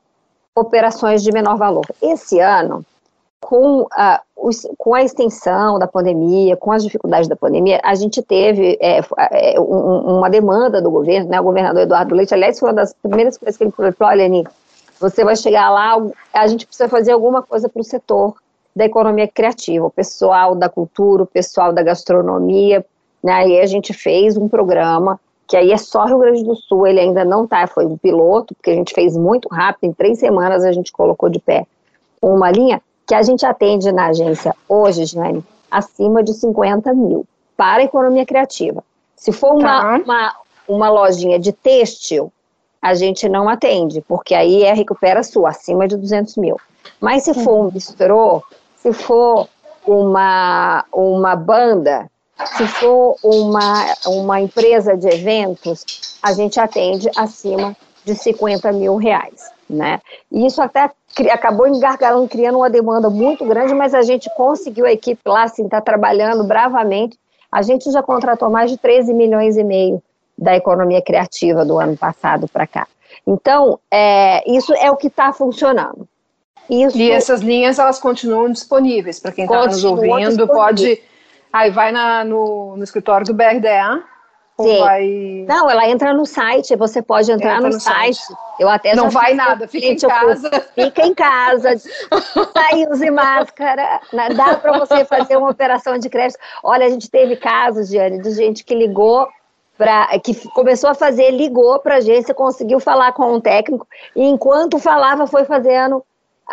operações de menor valor. Esse ano, com a, os, com a extensão da pandemia, com as dificuldades da pandemia, a gente teve é, é, um, uma demanda do governo, né, o governador Eduardo Leite, aliás, foi uma das primeiras coisas que ele falou, olha, Ani, você vai chegar lá, a gente precisa fazer alguma coisa para o setor da economia criativa, o pessoal da cultura, o pessoal da gastronomia, né, aí a gente fez um programa, que aí é só Rio Grande do Sul, ele ainda não está, foi um piloto, porque a gente fez muito rápido, em três semanas a gente colocou de pé uma linha, que a gente atende na agência hoje, Jane, acima de 50 mil para a economia criativa. Se for uma, tá. uma, uma lojinha de têxtil, a gente não atende, porque aí é recupera sua, acima de 200 mil. Mas se for um bistrô, se for uma, uma banda, se for uma, uma empresa de eventos, a gente atende acima de 50 mil reais né? E isso até acabou engargalando, criando uma demanda muito grande, mas a gente conseguiu, a equipe lá, assim, está trabalhando bravamente. A gente já contratou mais de 13 milhões e meio da economia criativa do ano passado para cá. Então, é, isso é o que está funcionando. Isso, e essas linhas, elas continuam disponíveis para quem está nos ouvindo, pode... Aí vai na, no, no escritório do BRDA, Sim. Vai... Não, ela entra no site, você pode entrar no, no, site. site. Eu até não vai nada, fica em casa. Fica em casa, *laughs* sai, use máscara. Né? Dá para você fazer uma operação de crédito. Olha, a gente teve casos, Diane, de gente que ligou Pra, que começou a fazer, ligou para a agência, conseguiu falar com um técnico, e enquanto falava, foi fazendo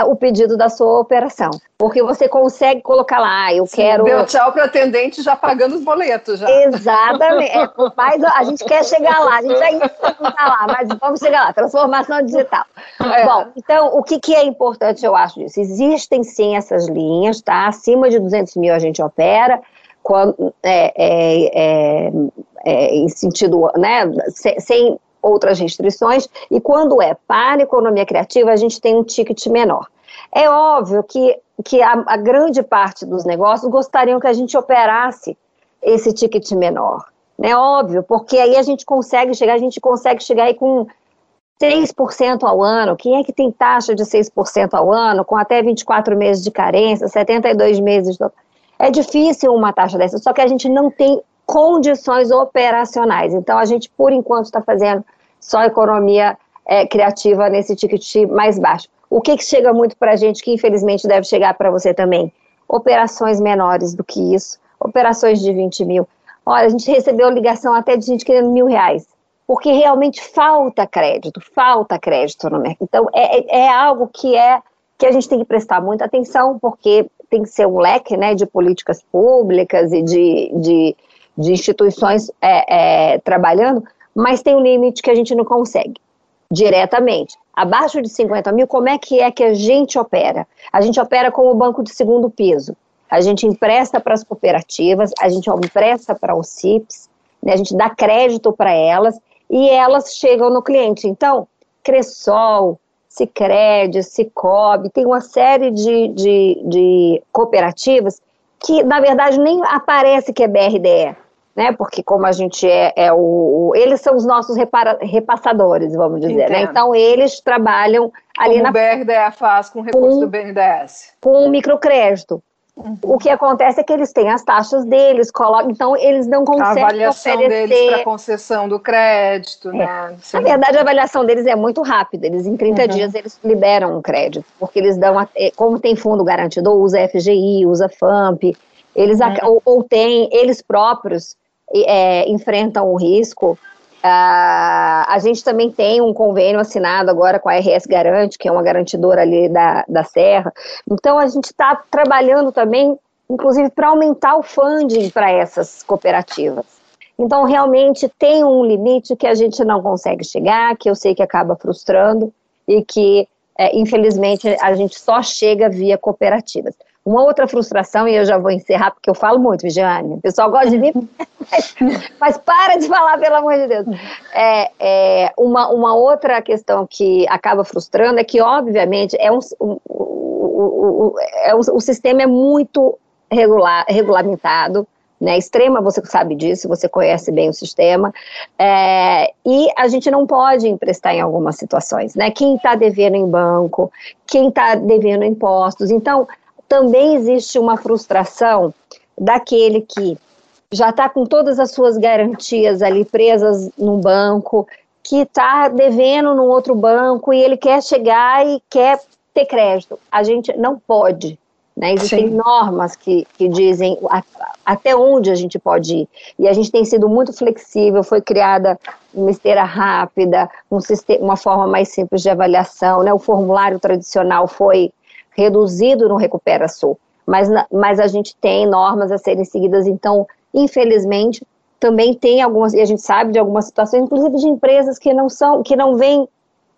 o pedido da sua operação. Porque você consegue colocar lá, ah, eu Sim, quero. Deu tchau para o atendente já pagando os boletos. Já. Exatamente. É, mas a gente quer chegar lá, a gente ainda não está lá, mas vamos chegar lá transformação digital. É. Bom, então, o que, que é importante, eu acho disso? Existem sim essas linhas, tá? Acima de 200 mil a gente opera. Quando, é, é, é, é em sentido, né, sem outras restrições, e quando é para a economia criativa, a gente tem um ticket menor. É óbvio que, que a, a grande parte dos negócios gostariam que a gente operasse esse ticket menor. É óbvio, porque aí a gente consegue chegar, a gente consegue chegar aí com 6% ao ano. Quem é que tem taxa de 6% ao ano, com até 24 meses de carência, 72 meses? É difícil uma taxa dessa, só que a gente não tem condições operacionais. Então, a gente, por enquanto, está fazendo só economia é, criativa nesse ticket mais baixo. O que, que chega muito para a gente, que infelizmente deve chegar para você também? Operações menores do que isso, operações de 20 mil. Olha, a gente recebeu ligação até de gente querendo mil reais, porque realmente falta crédito, falta crédito no mercado. Então, é, é, é algo que é que a gente tem que prestar muita atenção, porque tem que ser um leque né, de políticas públicas e de, de, de instituições é, é, trabalhando, mas tem um limite que a gente não consegue diretamente. Abaixo de 50 mil, como é que é que a gente opera? A gente opera como banco de segundo piso. A gente empresta para as cooperativas, a gente empresta para os CIPs, né, a gente dá crédito para elas e elas chegam no cliente. Então, Cressol, Cicred, Cicobi, tem uma série de, de, de cooperativas que, na verdade, nem aparece que é BRDE né? Porque como a gente é, é o, o, eles são os nossos repara, repassadores, vamos dizer, né? Então eles trabalham ali como na o BRDE faz com recurso com, do BNDES. Com o microcrédito. Uhum. O que acontece é que eles têm as taxas deles, colocam, então eles não conseguem a avaliação oferecer... deles para concessão do crédito, é. né? Na verdade, a avaliação deles é muito rápida. Eles em 30 uhum. dias eles liberam um crédito, porque eles dão, a, como tem fundo garantido, usa FGI, usa FAMP, eles uhum. ou, ou tem eles próprios é, enfrentam o risco. Uh, a gente também tem um convênio assinado agora com a RS Garante, que é uma garantidora ali da, da Serra. Então, a gente está trabalhando também, inclusive, para aumentar o funding para essas cooperativas. Então, realmente, tem um limite que a gente não consegue chegar, que eu sei que acaba frustrando e que, é, infelizmente, a gente só chega via cooperativas. Uma outra frustração, e eu já vou encerrar, porque eu falo muito, Vigiane, o pessoal gosta de mim, mas, *laughs* mas, para de falar, pelo amor de Deus. É, é, uma, uma outra questão que acaba frustrando é que, obviamente, é um, um, um, é um, o sistema é muito regular, regulamentado, né, extrema, você sabe disso, você conhece bem o sistema, é, e a gente não pode emprestar em algumas situações, né, quem está devendo em banco, quem está devendo impostos, então também existe uma frustração daquele que já está com todas as suas garantias ali presas no banco, que está devendo num outro banco e ele quer chegar e quer ter crédito. A gente não pode. Né? Existem Sim. normas que, que dizem a, até onde a gente pode ir. E a gente tem sido muito flexível, foi criada uma esteira rápida, um sistema, uma forma mais simples de avaliação. Né? O formulário tradicional foi reduzido no Recupera Sul, mas, mas a gente tem normas a serem seguidas, então, infelizmente, também tem algumas, e a gente sabe de algumas situações, inclusive de empresas que não são, que não vêm,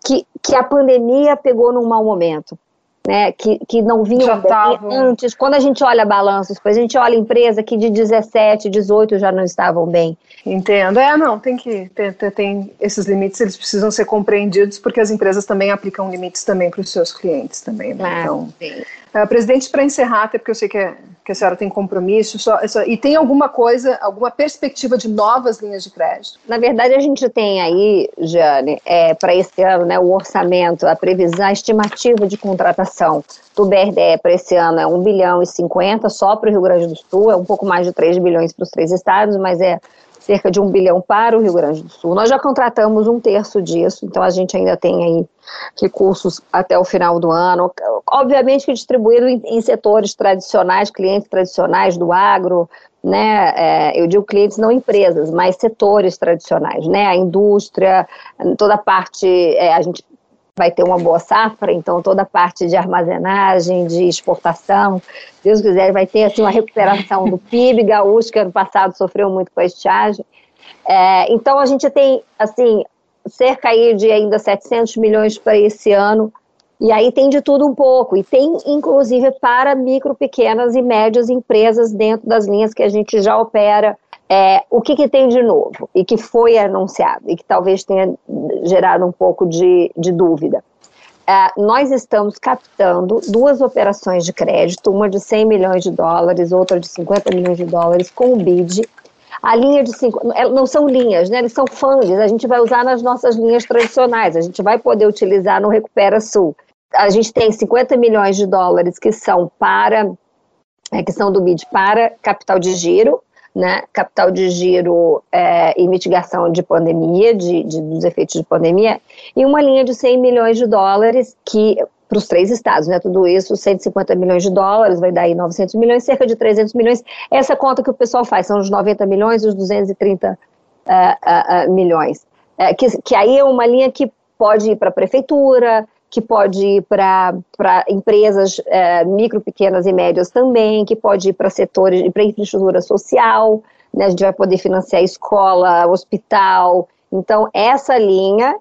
que, que a pandemia pegou num mau momento né, que, que não vinham antes. Quando a gente olha balanços, depois a gente olha empresa que de 17, 18 já não estavam bem. Entendo. É, não, tem que ter, tem esses limites, eles precisam ser compreendidos porque as empresas também aplicam limites também para os seus clientes também. Né? Ah, então, sim. Uh, presidente, para encerrar, até porque eu sei que, é, que a senhora tem compromisso, só, só, e tem alguma coisa, alguma perspectiva de novas linhas de crédito? Na verdade, a gente tem aí, Jane, é, para esse ano, né, o orçamento, a previsão, a estimativa de contratação do BRDE para esse ano é 1 bilhão e 50 só para o Rio Grande do Sul, é um pouco mais de 3 bilhões para os três estados, mas é cerca de um bilhão para o Rio Grande do Sul. Nós já contratamos um terço disso, então a gente ainda tem aí recursos até o final do ano. Obviamente que distribuído em, em setores tradicionais, clientes tradicionais do agro, né, é, eu digo clientes, não empresas, mas setores tradicionais, né, a indústria, toda a parte, é, a gente vai ter uma boa safra, então toda a parte de armazenagem, de exportação, Deus quiser, vai ter assim, uma recuperação do PIB gaúcho, que ano passado sofreu muito com a estiagem. É, então a gente tem assim cerca aí de ainda 700 milhões para esse ano, e aí tem de tudo um pouco, e tem inclusive para micro, pequenas e médias empresas dentro das linhas que a gente já opera é, o que, que, tem de novo e que foi anunciado e que talvez tenha gerado um pouco de, de dúvida? É, nós estamos captando duas operações de crédito, uma de 100 milhões de dólares, outra de 50 milhões de dólares, com o BID. A linha de cinco, é, não são linhas, né? Eles são fundos. A gente vai usar nas nossas linhas tradicionais. A gente vai poder utilizar no Recupera Sul. A gente tem 50 milhões de dólares que são para é, que são do BID para capital de giro, né, capital de giro é, e mitigação de pandemia, de, de, dos efeitos de pandemia, e uma linha de 100 milhões de dólares que para os três estados, né? Tudo isso, 150 milhões de dólares, vai dar aí 900 milhões, cerca de 300 milhões. Essa conta que o pessoal faz são os 90 milhões e os 230 uh, uh, uh, milhões. É, que, que aí é uma linha que pode ir para a prefeitura, que pode ir para empresas é, micro, pequenas e médias também, que pode ir para setores, para infraestrutura social, né, a gente vai poder financiar escola, hospital. Então, essa linha,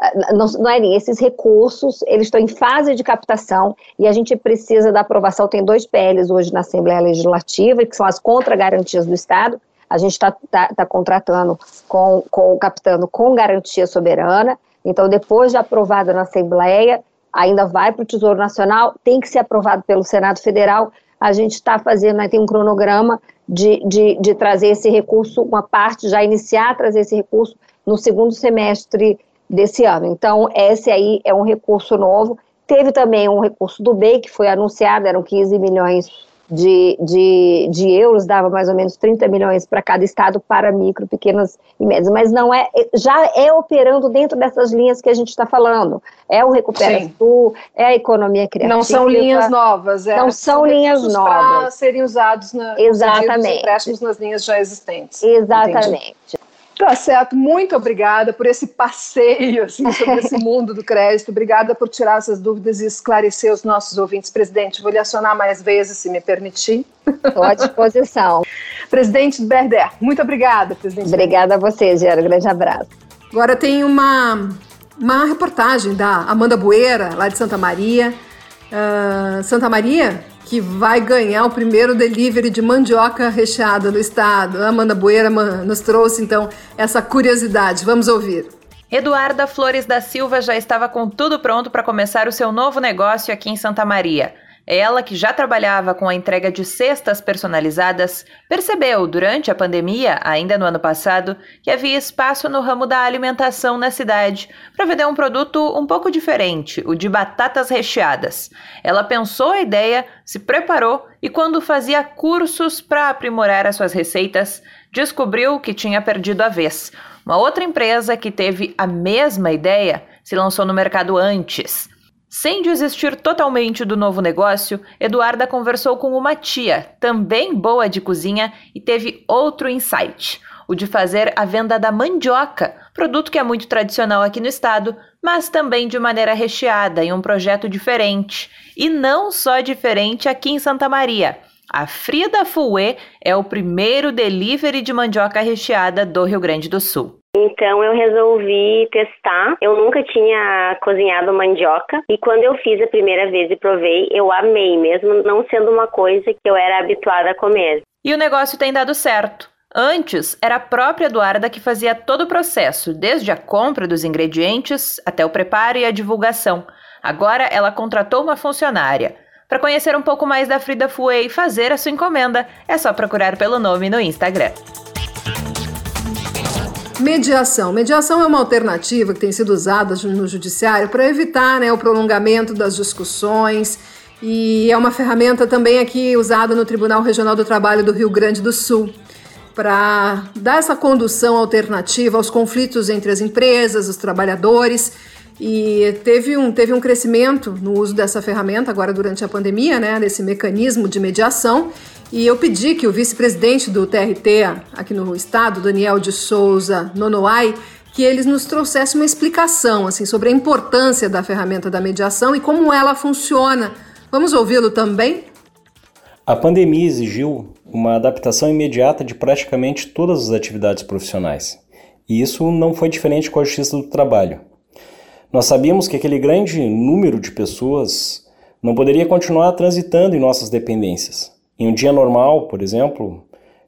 é, não, não é esses recursos, eles estão em fase de captação e a gente precisa da aprovação. Tem dois PLs hoje na Assembleia Legislativa, que são as contra-garantias do Estado. A gente está tá, tá contratando, com, com, captando com garantia soberana então, depois de aprovada na Assembleia, ainda vai para o Tesouro Nacional, tem que ser aprovado pelo Senado Federal. A gente está fazendo, né, tem um cronograma de, de, de trazer esse recurso, uma parte, já iniciar a trazer esse recurso no segundo semestre desse ano. Então, esse aí é um recurso novo. Teve também um recurso do BEI, que foi anunciado, eram 15 milhões de, de, de euros, dava mais ou menos 30 milhões para cada estado para micro, pequenas e médias, mas não é, já é operando dentro dessas linhas que a gente está falando. É o Recupera Sul, é a economia criativa. Não são linhas novas, é, não são, são linhas novas. Para serem usados na, Exatamente. empréstimos nas linhas já existentes. Exatamente. Entendi. Tá certo, muito obrigada por esse passeio assim, sobre esse *laughs* mundo do crédito. Obrigada por tirar essas dúvidas e esclarecer os nossos ouvintes. Presidente, vou lhe acionar mais vezes, se me permitir. Estou à disposição. *laughs* presidente Berder, muito obrigada, presidente. Obrigada a você, Gera. Um grande abraço. Agora tem uma, uma reportagem da Amanda Bueira, lá de Santa Maria. Uh, Santa Maria que vai ganhar o primeiro delivery de mandioca recheada no estado. A Amanda Bueira nos trouxe então essa curiosidade. Vamos ouvir. Eduarda Flores da Silva já estava com tudo pronto para começar o seu novo negócio aqui em Santa Maria. Ela, que já trabalhava com a entrega de cestas personalizadas, percebeu durante a pandemia, ainda no ano passado, que havia espaço no ramo da alimentação na cidade para vender um produto um pouco diferente, o de batatas recheadas. Ela pensou a ideia, se preparou e, quando fazia cursos para aprimorar as suas receitas, descobriu que tinha perdido a vez. Uma outra empresa que teve a mesma ideia se lançou no mercado antes. Sem desistir totalmente do novo negócio, Eduarda conversou com uma tia, também boa de cozinha, e teve outro insight: o de fazer a venda da mandioca, produto que é muito tradicional aqui no estado, mas também de maneira recheada, em um projeto diferente. E não só diferente aqui em Santa Maria. A Frida Fouet é o primeiro delivery de mandioca recheada do Rio Grande do Sul. Então eu resolvi testar. Eu nunca tinha cozinhado mandioca e quando eu fiz a primeira vez e provei, eu amei, mesmo não sendo uma coisa que eu era habituada a comer. E o negócio tem dado certo. Antes, era a própria Eduarda que fazia todo o processo, desde a compra dos ingredientes até o preparo e a divulgação. Agora ela contratou uma funcionária. Para conhecer um pouco mais da Frida Fouet e fazer a sua encomenda, é só procurar pelo nome no Instagram. Mediação. Mediação é uma alternativa que tem sido usada no judiciário para evitar né, o prolongamento das discussões e é uma ferramenta também aqui usada no Tribunal Regional do Trabalho do Rio Grande do Sul para dar essa condução alternativa aos conflitos entre as empresas, os trabalhadores. E teve um, teve um crescimento no uso dessa ferramenta agora durante a pandemia, né, desse mecanismo de mediação. E eu pedi que o vice-presidente do TRT aqui no estado, Daniel de Souza Nonoai, que eles nos trouxessem uma explicação assim sobre a importância da ferramenta da mediação e como ela funciona. Vamos ouvi-lo também? A pandemia exigiu uma adaptação imediata de praticamente todas as atividades profissionais. E isso não foi diferente com a Justiça do Trabalho. Nós sabíamos que aquele grande número de pessoas não poderia continuar transitando em nossas dependências. Em um dia normal, por exemplo,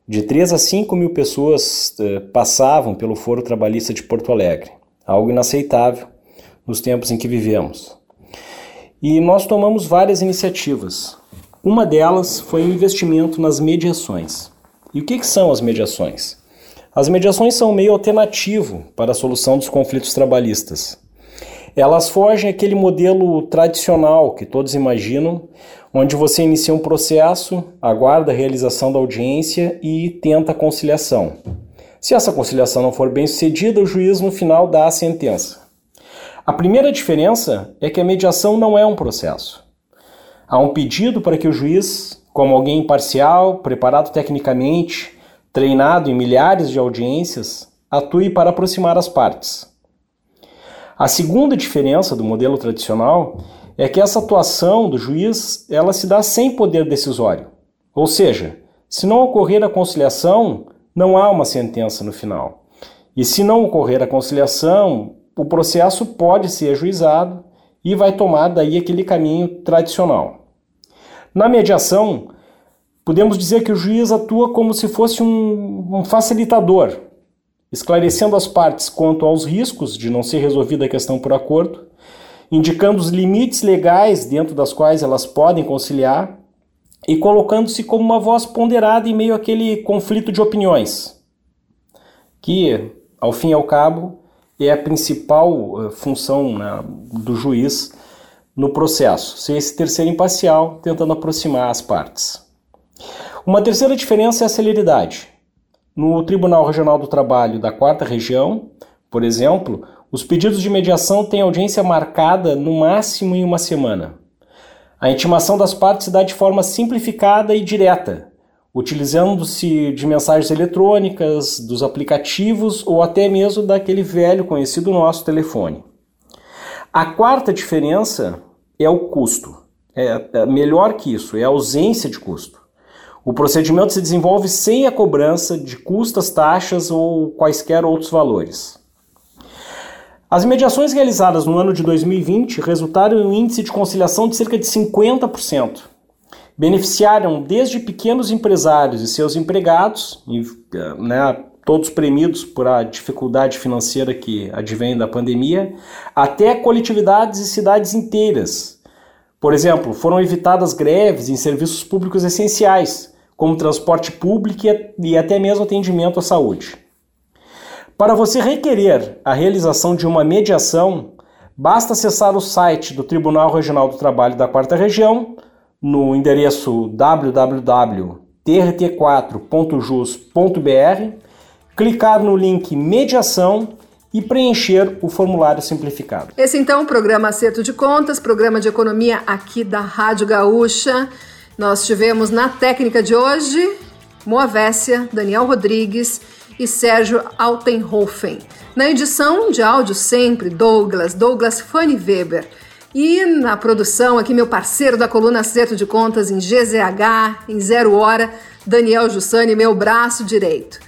de 3 a 5 mil pessoas eh, passavam pelo Foro Trabalhista de Porto Alegre, algo inaceitável nos tempos em que vivemos. E nós tomamos várias iniciativas. Uma delas foi o investimento nas mediações. E o que, que são as mediações? As mediações são um meio alternativo para a solução dos conflitos trabalhistas. Elas fogem aquele modelo tradicional que todos imaginam, onde você inicia um processo, aguarda a realização da audiência e tenta a conciliação. Se essa conciliação não for bem sucedida, o juiz no final dá a sentença. A primeira diferença é que a mediação não é um processo. Há um pedido para que o juiz, como alguém imparcial, preparado tecnicamente, treinado em milhares de audiências, atue para aproximar as partes. A segunda diferença do modelo tradicional é que essa atuação do juiz ela se dá sem poder decisório. Ou seja, se não ocorrer a conciliação, não há uma sentença no final. E se não ocorrer a conciliação, o processo pode ser ajuizado e vai tomar daí aquele caminho tradicional. Na mediação, podemos dizer que o juiz atua como se fosse um, um facilitador, esclarecendo as partes quanto aos riscos de não ser resolvida a questão por acordo indicando os limites legais dentro das quais elas podem conciliar e colocando-se como uma voz ponderada em meio àquele conflito de opiniões, que, ao fim e ao cabo, é a principal eh, função né, do juiz no processo, ser esse terceiro imparcial tentando aproximar as partes. Uma terceira diferença é a celeridade. No Tribunal Regional do Trabalho da Quarta Região, por exemplo, os pedidos de mediação têm audiência marcada no máximo em uma semana. A intimação das partes se dá de forma simplificada e direta, utilizando-se de mensagens eletrônicas, dos aplicativos ou até mesmo daquele velho conhecido nosso telefone. A quarta diferença é o custo. É, é melhor que isso, é a ausência de custo. O procedimento se desenvolve sem a cobrança de custas, taxas ou quaisquer outros valores. As mediações realizadas no ano de 2020 resultaram em um índice de conciliação de cerca de 50%. Beneficiaram desde pequenos empresários e seus empregados, né, todos premidos por a dificuldade financeira que advém da pandemia, até coletividades e cidades inteiras. Por exemplo, foram evitadas greves em serviços públicos essenciais, como transporte público e até mesmo atendimento à saúde. Para você requerer a realização de uma mediação, basta acessar o site do Tribunal Regional do Trabalho da Quarta Região no endereço www.trt4.jus.br, clicar no link Mediação e preencher o formulário simplificado. Esse então é o programa Acerto de Contas, programa de economia aqui da Rádio Gaúcha. Nós tivemos na técnica de hoje Moavécia, Daniel Rodrigues e Sérgio Altenhofen. Na edição de áudio sempre, Douglas, Douglas Fanny Weber. E na produção, aqui meu parceiro da coluna Acerto de Contas em GZH, em Zero Hora, Daniel Jussani, meu braço direito.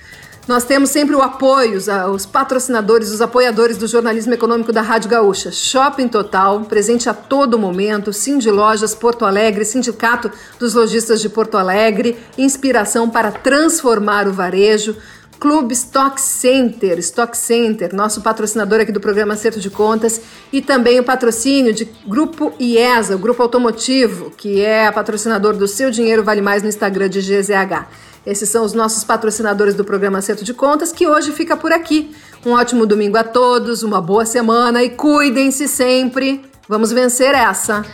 Nós temos sempre o apoio, os patrocinadores, os apoiadores do jornalismo econômico da Rádio Gaúcha. Shopping Total, presente a todo momento, Cindy Lojas Porto Alegre, Sindicato dos Lojistas de Porto Alegre, inspiração para transformar o varejo. Clube Stock Center, Stock Center, nosso patrocinador aqui do programa Acerto de Contas, e também o patrocínio de Grupo IESA, o Grupo Automotivo, que é patrocinador do Seu Dinheiro Vale Mais no Instagram de GZH. Esses são os nossos patrocinadores do programa Acerto de Contas, que hoje fica por aqui. Um ótimo domingo a todos, uma boa semana e cuidem-se sempre. Vamos vencer essa!